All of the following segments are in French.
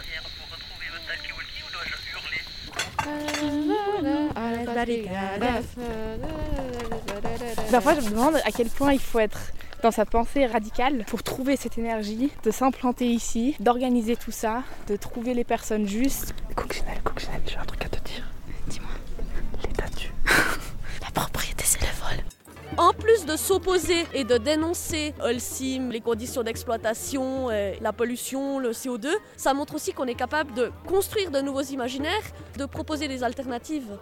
arrière pour retrouver votre talkie-walkie ou dois-je hurler Parfois, je me demande à quel point il faut être dans sa pensée radicale pour trouver cette énergie, de s'implanter ici, d'organiser tout ça, de trouver les personnes justes. Coccinelle, Coccinelle, j'ai un truc à te dire. Dis-moi. L'état tu. La propriété, c'est le vol. En plus de s'opposer et de dénoncer Holcim, les conditions d'exploitation, et la pollution, le CO2, ça montre aussi qu'on est capable de construire de nouveaux imaginaires, de proposer des alternatives.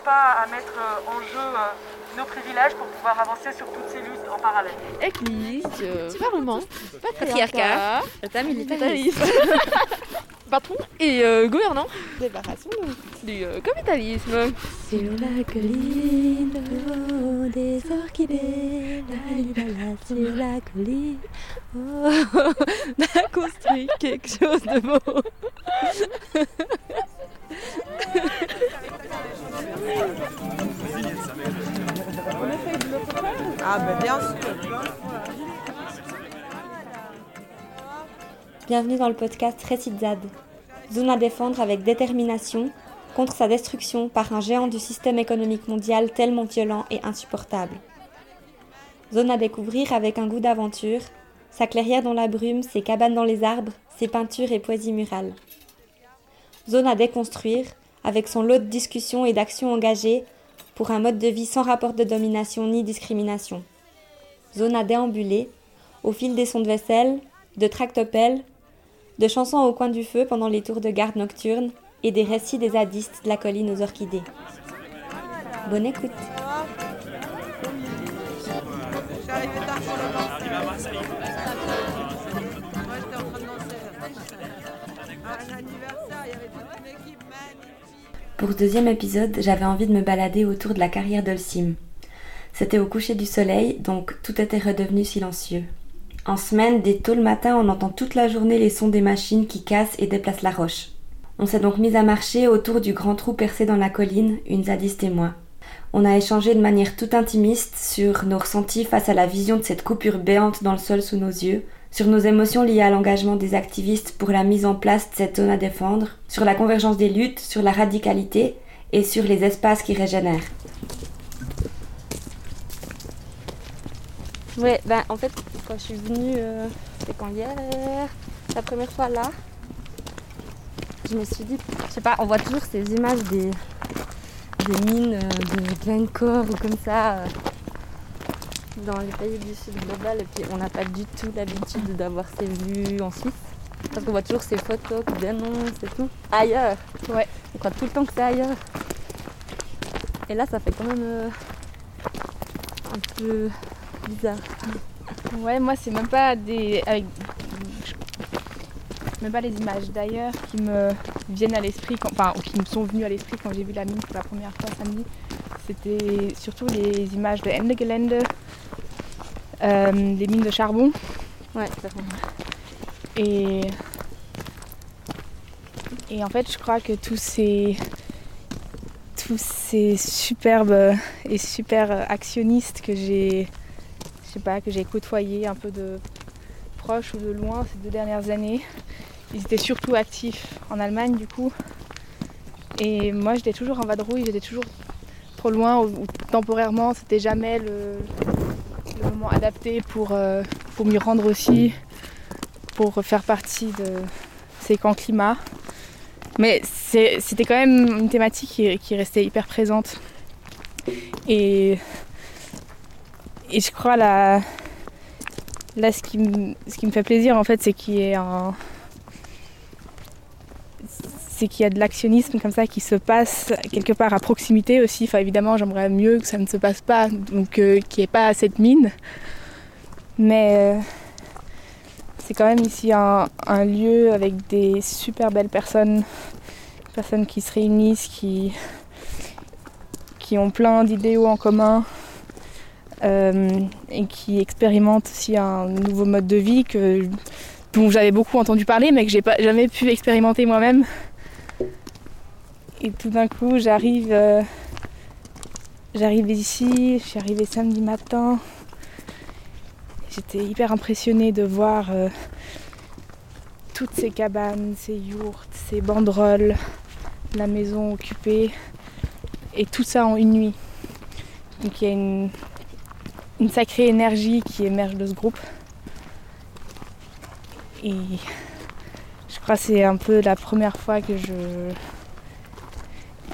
N'hésitons pas à mettre euh, en jeu euh, nos privilèges pour pouvoir avancer sur toutes ces luttes en parallèle. Église, euh, Parlement, Patriarcat, militarisme, patron et euh, gouvernant. Débarrassons-nous du euh, capitalisme. Sur la colline, oh, des orchidées, la, la, la, sur la colline. Oh, On a construit quelque chose de beau. Ah ben. Bienvenue dans le podcast Récitzade. Zone à défendre avec détermination contre sa destruction par un géant du système économique mondial tellement violent et insupportable. Zone à découvrir avec un goût d'aventure, sa clairière dans la brume, ses cabanes dans les arbres, ses peintures et poésies murales. Zone à déconstruire avec son lot de discussions et d'actions engagées pour un mode de vie sans rapport de domination ni discrimination. Zone à déambuler au fil des sons de vaisselle, de tractopelles, de chansons au coin du feu pendant les tours de garde nocturnes et des récits des zadistes de la colline aux orchidées. Bonne écoute. Pour ce deuxième épisode, j'avais envie de me balader autour de la carrière d'Olsim. C'était au coucher du soleil, donc tout était redevenu silencieux. En semaine, dès tôt le matin, on entend toute la journée les sons des machines qui cassent et déplacent la roche. On s'est donc mis à marcher autour du grand trou percé dans la colline, une zadiste et moi. On a échangé de manière tout intimiste sur nos ressentis face à la vision de cette coupure béante dans le sol sous nos yeux, sur nos émotions liées à l'engagement des activistes pour la mise en place de cette zone à défendre, sur la convergence des luttes, sur la radicalité et sur les espaces qui régénèrent. Ouais, ben en fait, quand je suis venue, euh, c'était quand hier, la première fois là, je me suis dit, je sais pas, on voit toujours ces images des, des mines euh, de Glencore ou comme ça euh, dans les pays du sud global et puis on n'a pas du tout l'habitude d'avoir ces vues en Suisse. Parce qu'on voit toujours ces photos ou d'annonces et tout. Ailleurs. Ouais. On croit tout le temps que c'est ailleurs. Et là ça fait quand même euh, un peu bizarre. Ouais, moi, c'est même pas des. Avec... Même pas les images d'ailleurs qui me viennent à l'esprit, quand... enfin, ou qui me sont venues à l'esprit quand j'ai vu la mine pour la première fois samedi. C'était surtout les images de Ende Gelände, euh, des mines de charbon. Ouais, tout à fait. Et, et en fait, je crois que tous ces, tous ces superbes et super actionnistes que j'ai, je sais pas, que j'ai côtoyés un peu de proche ou de loin ces deux dernières années, ils étaient surtout actifs en Allemagne du coup. Et moi, j'étais toujours en vadrouille, j'étais toujours trop loin ou temporairement, c'était jamais le, adapté pour, euh, pour m'y rendre aussi pour faire partie de ces camps climat. Mais c'était quand même une thématique qui, restait hyper présente. Et, et je crois là, là ce, qui me, ce qui me fait plaisir en fait, c'est qu'il y ait un c'est qu'il y a de l'actionnisme comme ça qui se passe quelque part à proximité aussi. Enfin évidemment j'aimerais mieux que ça ne se passe pas, donc euh, qu'il n'y ait pas cette mine. Mais euh, c'est quand même ici un, lieu avec des super belles personnes, personnes qui se réunissent, qui, qui ont plein d'idéaux en commun euh, et qui expérimentent aussi un nouveau mode de vie que, dont j'avais beaucoup entendu parler mais que j'ai pas jamais pu expérimenter moi-même. Et tout d'un coup j'arrive euh, j'arrive ici, je suis arrivée samedi matin. J'étais hyper impressionnée de voir euh, toutes ces cabanes, ces yourtes, ces banderoles, la maison occupée, et tout ça en une nuit. Donc il y a une, une sacrée énergie qui émerge de ce groupe. Et je crois que c'est un peu la première fois que je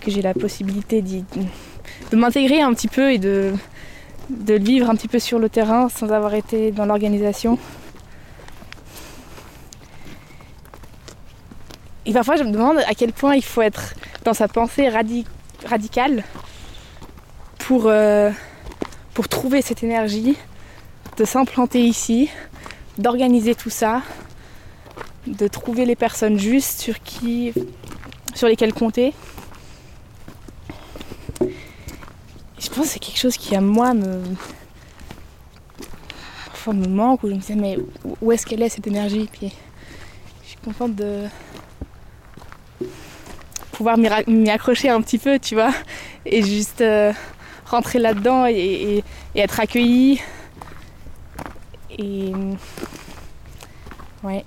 que j'ai la possibilité de m'intégrer un petit peu et de, de vivre un petit peu sur le terrain sans avoir été dans l'organisation. Et parfois je me demande à quel point il faut être dans sa pensée radi- radicale pour, euh, pour trouver cette énergie, de s'implanter ici, d'organiser tout ça, de trouver les personnes justes sur qui sur lesquelles compter. Je pense que c'est quelque chose qui à moi me me manque où je me disais mais où est-ce qu'elle est cette énergie? Puis je suis contente de pouvoir m'y accrocher un petit peu tu vois et juste euh, rentrer là-dedans et, et- et être accueillie. Et ouais.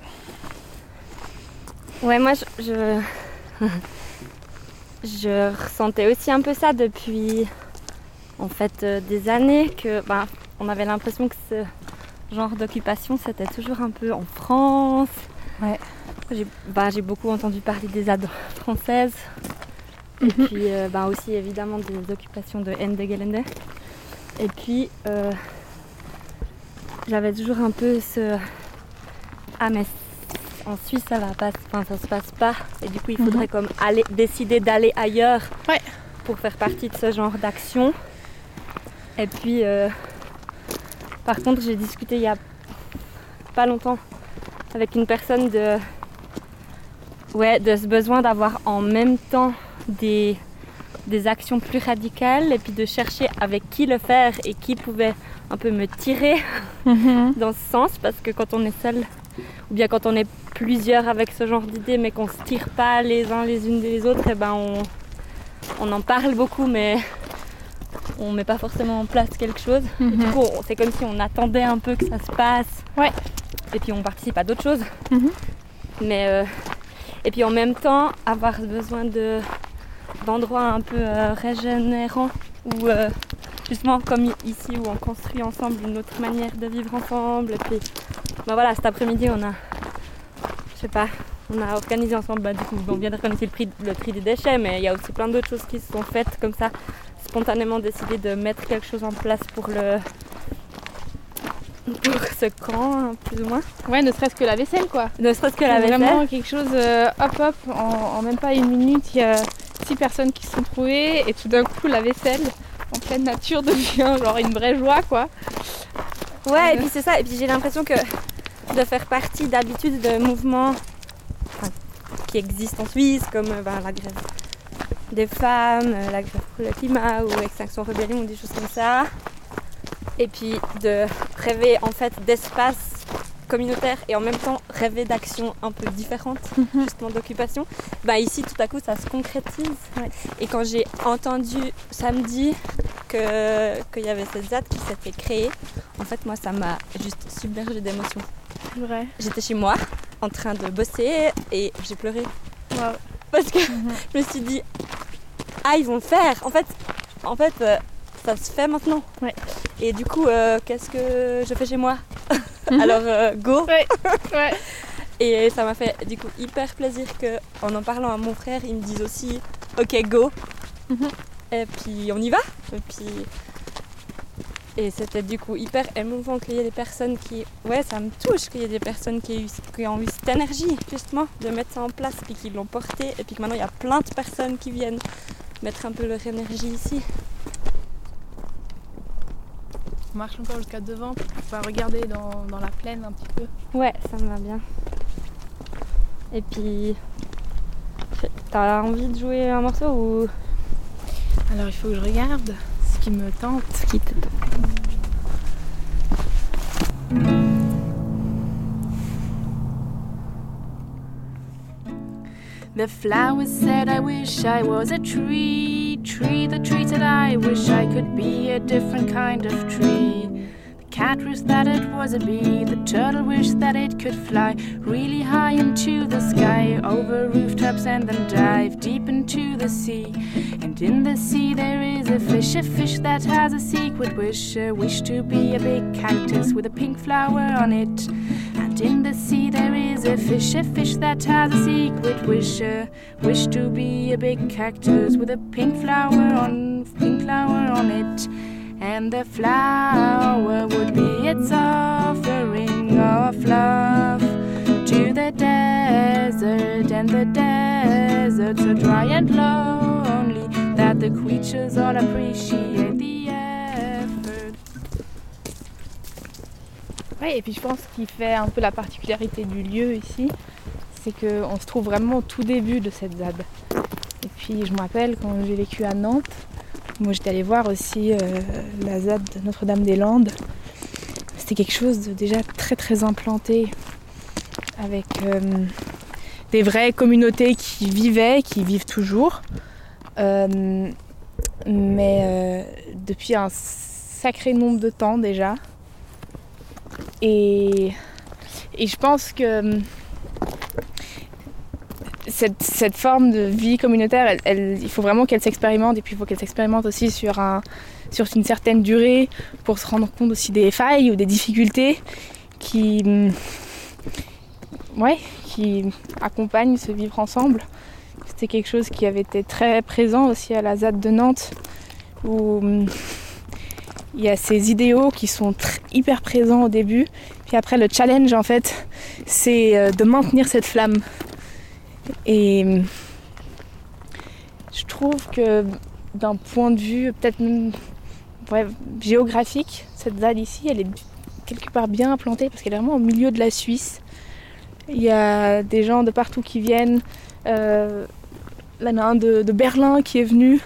Ouais, moi, je, je, je ressentais aussi un peu ça depuis, en fait, euh, des années que, ben, on avait l'impression que ce genre d'occupation, c'était toujours un peu en France. Ouais. J'ai, ben, j'ai beaucoup entendu parler des ZAD françaises. Et puis, euh, ben, aussi, évidemment, des occupations de Ende Gelände. Et puis, euh, j'avais toujours un peu ce... Ah, mais en Suisse ça va pas, enfin ça se passe pas et du coup il faudrait comme aller décider d'aller ailleurs Ouais. pour faire partie de ce genre d'action. Et puis euh, par contre j'ai discuté il y a pas longtemps avec une personne de ouais de ce besoin d'avoir en même temps des des actions plus radicales et puis de chercher avec qui le faire et qui pouvait un peu me tirer dans ce sens. Parce que quand on est seul ou bien quand on est plusieurs avec ce genre d'idées mais qu'on se tire pas les uns les unes des autres, et ben on, on en parle beaucoup mais on met pas forcément en place quelque chose. Et du coup, on- c'est comme si on attendait un peu que ça se passe. Ouais. Et puis on participe à d'autres choses. Mhm. Mais euh, et puis en même temps, avoir besoin de d'endroits un peu euh, régénérants où euh, justement comme ici où on construit ensemble une autre manière de vivre ensemble. Et puis ben voilà, cet après-midi on a je sais pas, on a organisé ensemble, bah, du coup, on vient d'organiser le, prix- le tri des déchets, mais il y a aussi plein d'autres choses qui se sont faites comme ça, spontanément décidé de mettre quelque chose en place pour le pour ce camp, hein, plus ou moins. ouais ne serait-ce que la vaisselle quoi Ne serait-ce que la vaisselle. vraiment quelque chose, euh, hop hop, en, en même pas une minute, il y a six personnes qui se sont trouvées et tout d'un coup la vaisselle en pleine nature devient genre une vraie joie quoi. Ouais, et puis c'est ça. Et puis j'ai l'impression que de faire partie d'habitude de mouvements enfin, qui existent en Suisse, comme euh, ben, la grève des femmes, euh, la grève pour le climat ou Extinction Rebellion ou des choses comme ça. Et puis de rêver en fait d'espace communautaire et en même temps rêver d'actions un peu différentes, justement d'occupation. Ben, ici tout à coup ça se concrétise. Et quand j'ai entendu samedi que- qu'il y avait cette ZAD qui s'était créée, en fait, moi, ça m'a juste submergé d'émotions. Vrai. J'étais chez moi, en train de bosser, et j'ai pleuré. Wow. Parce que je me suis dit, ah, ils vont le faire. En fait, en fait euh, ça se fait maintenant. Ouais. Et du coup, euh, qu'est-ce que je fais chez moi Alors, euh, go Ouais. ouais. Et ça m'a fait du coup hyper plaisir que, en en parlant à mon frère, il me dise aussi, ok, go. Mhm. Et puis on y va. Et puis et c'était du coup hyper émouvant qu'il y ait des personnes qui, ouais, ça me touche qu'il y ait des personnes qui, aient eu- qui ont eu cette énergie justement de mettre ça en place et qui l'ont porté et puis que maintenant il y a plein de personnes qui viennent mettre un peu leur énergie ici. On marche encore jusqu'à devant pour pouvoir regarder dans, dans la plaine un petit peu. Ouais, ça me va bien. Et puis, t'as envie de jouer un morceau ou? Alors il faut que je regarde ce qui me tente. ce qui te The flowers said, I wish I was a tree. Tree, the tree said, I wish I could be a different kind of tree. The cat wished that it was a bee. The turtle wished that it could fly really high into the sky, over rooftops, and then dive deep into the sea. And in the sea there is a fish, a fish that has a secret wish, a wish to be a big cactus with a pink flower on it. In the sea there is a fish, a fish that has a secret wish, a wish to be a big cactus with a pink flower on pink flower on it. And the flower would be its offering of love to the desert, and the desert so dry and lonely that the creatures all appreciate the Ouais, et puis je pense qu'il fait un peu la particularité du lieu ici, c'est qu'on se trouve vraiment au tout début de cette ZAD. Et puis je me rappelle quand j'ai vécu à Nantes, moi j'étais allée voir aussi euh, la ZAD de Notre-Dame-des-Landes. C'était quelque chose de déjà très très implanté, avec euh, des vraies communautés qui vivaient, qui vivent toujours. Euh, mais depuis un sacré nombre de temps déjà. Et, je pense que hum, cette, forme de vie communautaire, il faut vraiment qu'elle s'expérimente et puis il faut qu'elle s'expérimente aussi sur, un, sur une certaine durée pour se rendre compte aussi des failles ou des difficultés qui, hum, ouais, qui accompagnent ce vivre ensemble. C'était quelque chose qui avait été très présent aussi à la ZAD de Nantes hum, il y a ces idéaux qui sont hyper présents au début. Puis après, le challenge, en fait, c'est euh, de maintenir cette flamme. Et hum, je trouve que d'un point de vue peut-être même géographique, cette ZAD ici, elle est quelque part bien implantée parce qu'elle est vraiment au milieu de la Suisse. Il y a des gens de partout qui viennent. Là, il y en a un de Berlin qui est venu.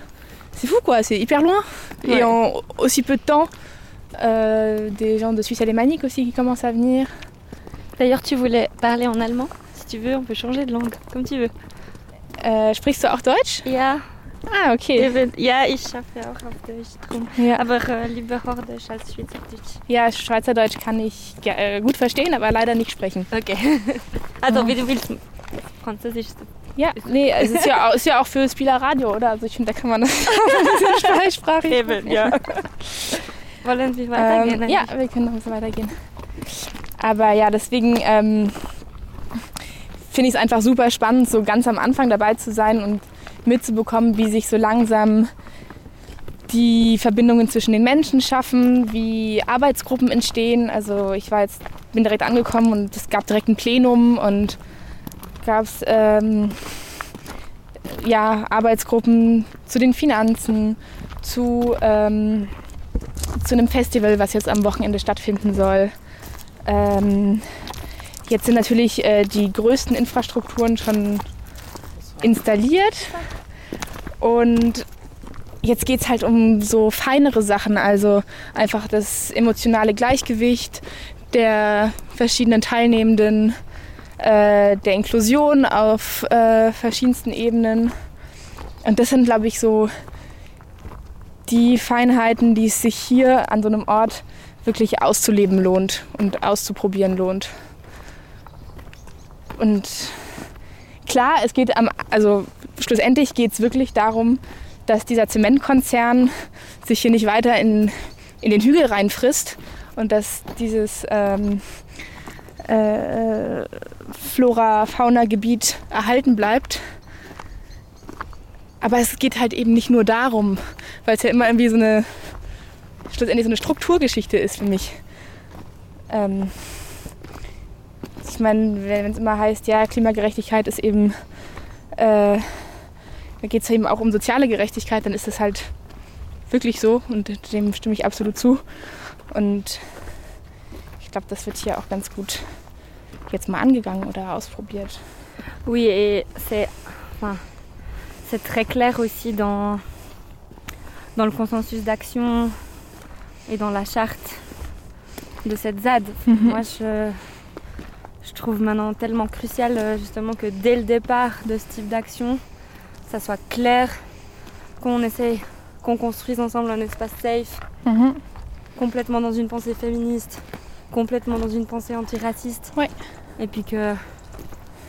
C'est fou quoi, c'est hyper loin. Ouais. Et en aussi peu de temps, euh, des gens de Suisse alémanique aussi qui commencent à venir. D'ailleurs, tu voulais parler en allemand Si tu veux, on peut changer de langue, comme tu veux. Äh, sprichst du auch Deutsch? Ja, Ah, okay. ja ich schaffe auch auf Deutsch drum. Ja, Aber äh, lieber Hochdeutsch als Schweizerdeutsch. ja Schweizerdeutsch kann ich äh, gut verstehen, aber leider nicht sprechen. Okay. also, wie du willst. Französisch. Ja, nee, es ist ja, auch, ist ja auch für Spieler Radio, oder? Also ich finde, da kann man das ein bisschen Eben, ja. Wollen wir weitergehen? Ähm, ja, wir können noch ein bisschen weitergehen. Aber ja, deswegen ähm, finde ich es einfach super spannend, so ganz am Anfang dabei zu sein und mitzubekommen, wie sich so langsam die Verbindungen zwischen den Menschen schaffen, wie Arbeitsgruppen entstehen. Also ich war jetzt, bin direkt angekommen und es gab direkt ein Plenum und gab es ähm, ja, Arbeitsgruppen zu den Finanzen, zu ähm, zu einem Festival, was jetzt am Wochenende stattfinden soll. Ähm, jetzt sind natürlich äh, die größten Infrastrukturen schon installiert und jetzt geht es halt um so feinere Sachen, also einfach das emotionale Gleichgewicht der verschiedenen Teilnehmenden, äh, der Inklusion auf äh, verschiedensten Ebenen. Und das sind, glaube ich, so die Feinheiten, die es sich hier an so einem Ort wirklich auszuleben lohnt und auszuprobieren lohnt. Und klar, es geht am, also schlussendlich geht es wirklich darum, dass dieser Zementkonzern sich hier nicht weiter in, in den Hügel reinfrisst und dass dieses ähm, äh, Flora-Fauna-Gebiet erhalten bleibt. Aber es geht halt eben nicht nur darum, weil es ja immer irgendwie so eine, schlussendlich so eine Strukturgeschichte ist für mich. Ähm, ich meine, wenn es immer heißt, ja, Klimagerechtigkeit ist eben, äh, da geht es eben auch um soziale Gerechtigkeit, dann ist das halt wirklich so und dem stimme ich absolut zu. Und glaube, das wird hier auch ganz gut jetzt mal angegangen oder ausprobiert. Oui, et c'est enfin, très clair aussi dans, dans le consensus d'action et dans la charte de cette ZAD. Moi, je, je trouve maintenant tellement crucial euh, justement que dès le départ de ce type d'action, ça soit clair, qu'on essaye, qu'on construise ensemble un espace safe, Mhm. complètement dans une pensée féministe, complètement dans une pensée antiraciste. Ouais. Et puis que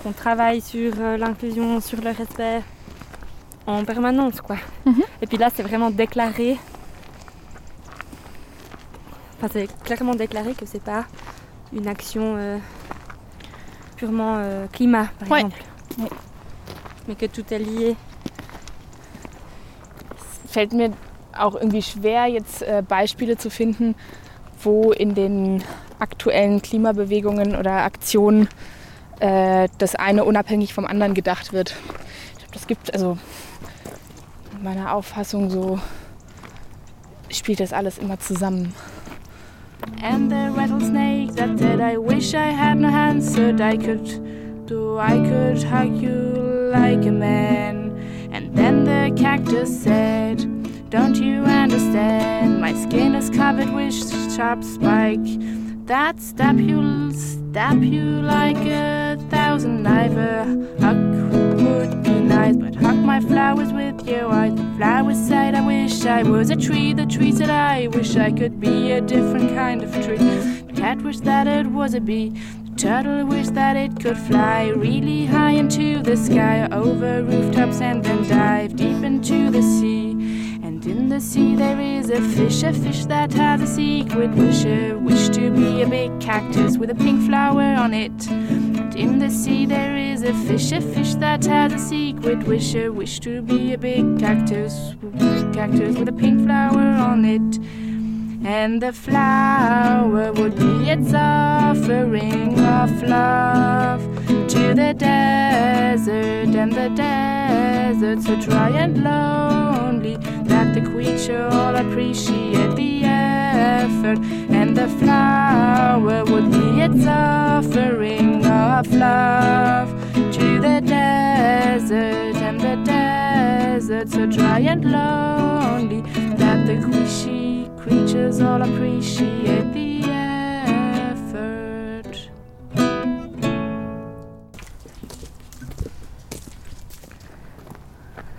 qu'on travaille sur euh, l'inclusion, sur le respect en permanence, quoi. Mhm. Et puis là, c'est vraiment déclaré. Enfin, c'est clairement déclaré que c'est pas une action euh, purement euh, climat, par Ouais. exemple. Ouais. Mais que tout est lié. fällt mir auch irgendwie schwer, jetzt äh, Beispiele zu finden, wo in den aktuellen Klimabewegungen oder Aktionen äh, das eine unabhängig vom anderen gedacht wird. Ich glaube, das gibt, also in meiner Auffassung so, spielt das alles immer zusammen. And the rattlesnake that said, I wish I had no hands so I could do, I could hug you like a man. And then the cactus said, Don't you understand? My skin is covered with sharp spike that stab you, stab you like a thousand knives. Hug would be nice, but hug my flowers with your eyes. The flowers said, I wish I was a tree. The tree said, I wish I could be a different kind of tree. The cat wished that it was a bee. The turtle wished that it could fly really high into the sky, over rooftops, and then dive deep into the sea. In the sea there is a fish, a fish that has a secret wish, a wish to be a big cactus with a pink flower on it. In the sea there is a fish, a fish that has a secret wish, a wish to be a big cactus, big cactus with a pink flower on it. And the flower would be its offering of love to the desert, and the desert so dry and lonely that the creature all appreciate the effort. And the flower would be its offering of love to the desert, and the desert so dry and lonely that the creature all appreciate the effort.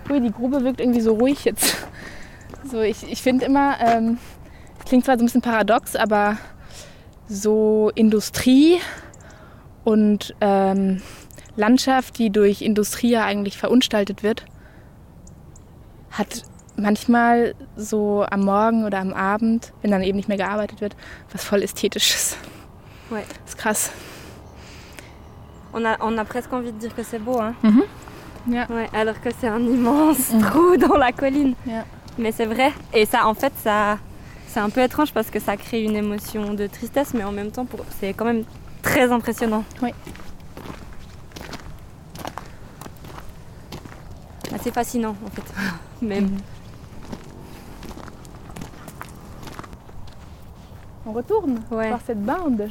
Ui, die Grube wirkt irgendwie so ruhig jetzt. So, ich ich finde immer, ähm, klingt zwar so ein bisschen paradox, aber so Industrie und ähm, Landschaft, die durch Industrie ja eigentlich verunstaltet wird, hat manchmal so am Morgen oder am Abend, wenn dann eben nicht mehr gearbeitet wird, was voll Ästhetisches. Ouais. Ist krass. On a, on a presque envie de dire que c'est beau, hein. Mhm. Ja. Ouais, alors que c'est un immense trou dans la colline. Ja. Mais c'est vrai. Et ça, en fait, ça, c'est un peu étrange parce que ça crée une émotion de tristesse, mais en même temps, pour, c'est quand même très impressionnant. Oui. Assez fascinant, en fait. Même. On retourne ouais. voir cette bande.